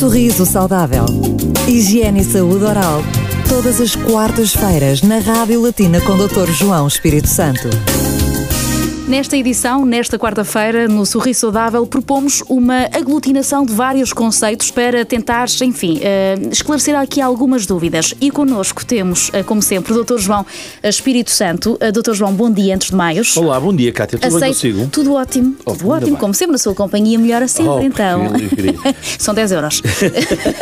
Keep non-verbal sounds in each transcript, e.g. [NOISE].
Sorriso Saudável. Higiene e Saúde Oral. Todas as quartas-feiras na Rádio Latina com Dr. João Espírito Santo. Nesta edição, nesta quarta-feira, no Sorriso Saudável, propomos uma aglutinação de vários conceitos para tentar, enfim, uh, esclarecer aqui algumas dúvidas. E connosco temos, uh, como sempre, o Dr. João Espírito Santo. Dr. João, bom dia antes de mais. Olá, bom dia, Cátia. Tudo Aceito, bem consigo? Tudo ótimo. Oh, tudo ótimo, bem. como sempre, na sua companhia, melhor assim, Oh, então. [LAUGHS] São 10 euros.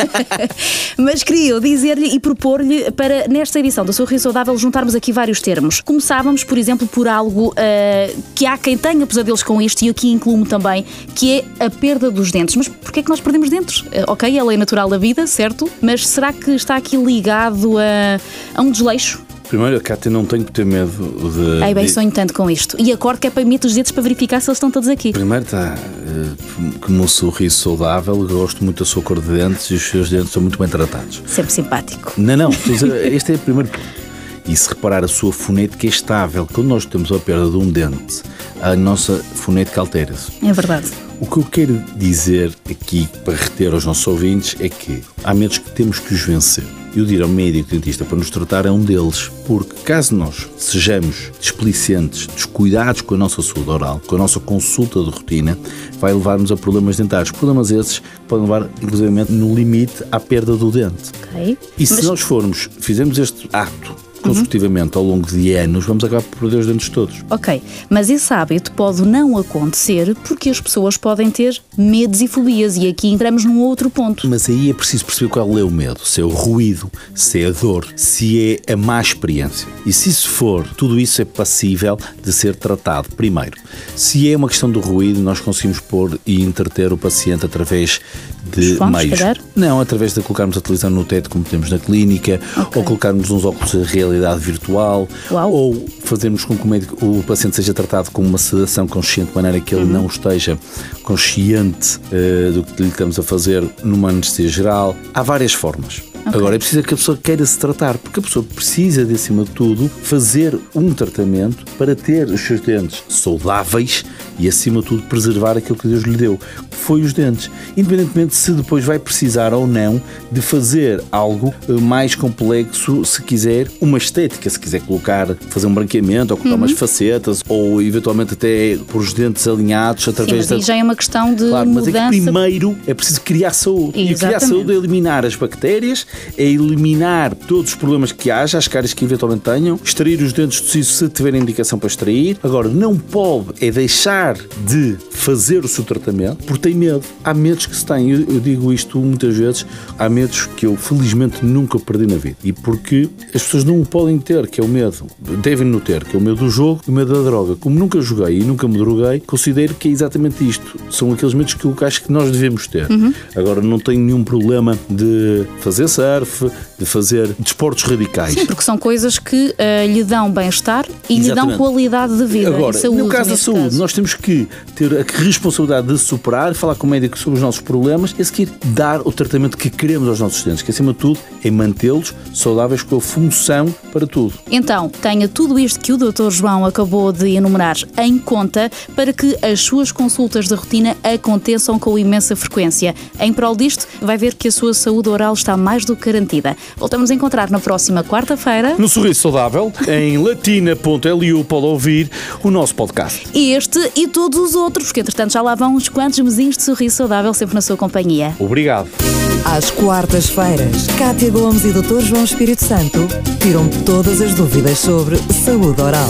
[LAUGHS] Mas queria dizer-lhe e propor-lhe para, nesta edição do Sorriso Saudável, juntarmos aqui vários termos. Começávamos, por exemplo, por algo uh, que há quem tenha pesadelos com isto, e aqui incluo-me também, que é a perda dos dentes. Mas porquê é que nós perdemos dentes? Uh, ok, é a lei natural da vida, certo? Mas será que está aqui ligado a, a um desleixo? Primeiro, Cátia, não tenho que ter medo de. Ai bem, de- sonho tanto com isto. E acordo que é para meter os dedos para verificar se eles estão todos aqui. Primeiro está eh, o meu sorriso saudável, gosto muito da sua cor de dentes e os seus dentes são muito bem tratados. Sempre simpático. Não, não, a este é o primeiro ponto. E se reparar a sua fonética é estável. Quando nós temos a perda de um dente, a nossa fonética altera-se. É verdade. O que eu quero dizer aqui para reter aos nossos ouvintes é que há medos que temos que os vencer. E o de ir ao médico dentista para nos tratar é um deles, porque caso nós sejamos displicentes, descuidados com a nossa saúde oral, com a nossa consulta de rotina, vai levar-nos a problemas dentários. Problemas esses que podem levar, inclusive, no limite, à perda do dente. Ok. E se Mas- nós formos, fizermos este ato consecutivamente ao longo de anos, vamos acabar por perder os dentes todos. Ok, mas esse hábito pode não acontecer porque as pessoas podem ter medos e fobias, e aqui entramos num outro ponto. Mas aí é preciso perceber qual é o medo, se é o ruído, se é a dor, se é a má experiência. E se isso for, tudo isso é passível de ser tratado. Primeiro, se é uma questão do ruído, nós conseguimos pôr e entreter o paciente através de fones, meios. calhar? Não, através de colocarmos a televisão no teto, como temos na clínica, Ok. ou colocarmos uns óculos de realidade virtual, Uau. ou fazermos com que o, médico- o paciente seja tratado com uma sedação consciente, de maneira que ele Uhum. não esteja consciente eh, do que lhe estamos a fazer numa anestesia geral. Há várias formas. Agora é preciso que a pessoa queira se tratar, porque a pessoa precisa, de acima de tudo, fazer um tratamento para ter os seus dentes saudáveis e, acima de tudo, preservar aquilo que Deus lhe deu, foi os dentes. Independentemente se depois vai precisar ou não de fazer algo eh, mais complexo, se quiser, uma estética, se quiser colocar, fazer um branqueamento, ou colocar umas facetas, ou eventualmente até pôr os dentes alinhados Sim, através mas aí já é uma questão de Claro, mas é mudança. que primeiro é preciso criar saúde. E criar Exatamente. saúde é eliminar as bactérias, é eliminar todos os problemas que haja, as caras que eventualmente tenham, extrair os dentes do siso se tiverem indicação para extrair. Agora, não pode é deixar de fazer o seu tratamento porque tem medo. Há medos que se têm. Eu, eu digo isto muitas vezes. Há medos que eu felizmente nunca perdi na vida. E porque as pessoas não o podem ter, que é o medo. Devem no ter, que é o medo do jogo e o medo da droga. Como nunca joguei e nunca me droguei, considero que é exatamente isto. São aqueles medos que eu acho que nós devemos ter. Agora, não tenho nenhum problema de fazer surf, de fazer desportos radicais. Sim, porque são coisas que eh, lhe dão bem-estar e lhe dão Exatamente. qualidade de vida Agora, saúde. no caso da saúde, caso. nós temos que ter a responsabilidade de superar, falar com o médico sobre os nossos problemas e a seguir dar o tratamento que queremos aos nossos dentes, que acima de tudo é mantê-los saudáveis com a função para tudo. Então, tenha tudo isto que o Dr. João acabou de enumerar em conta para que as suas consultas de rotina aconteçam com imensa frequência. Em prol disto, vai ver que a sua saúde oral está mais do que garantida. Voltamos a encontrar na próxima quarta-feira. No Sorriso Saudável, em latina.lu, pode ouvir o nosso podcast. Este e todos os outros, porque entretanto já lá vão uns quantos mesinhos de sorriso saudável sempre na sua companhia. Obrigado. Às quartas-feiras, Cátia Gomes e Dr. João Espírito Santo tiram todas as dúvidas sobre saúde oral.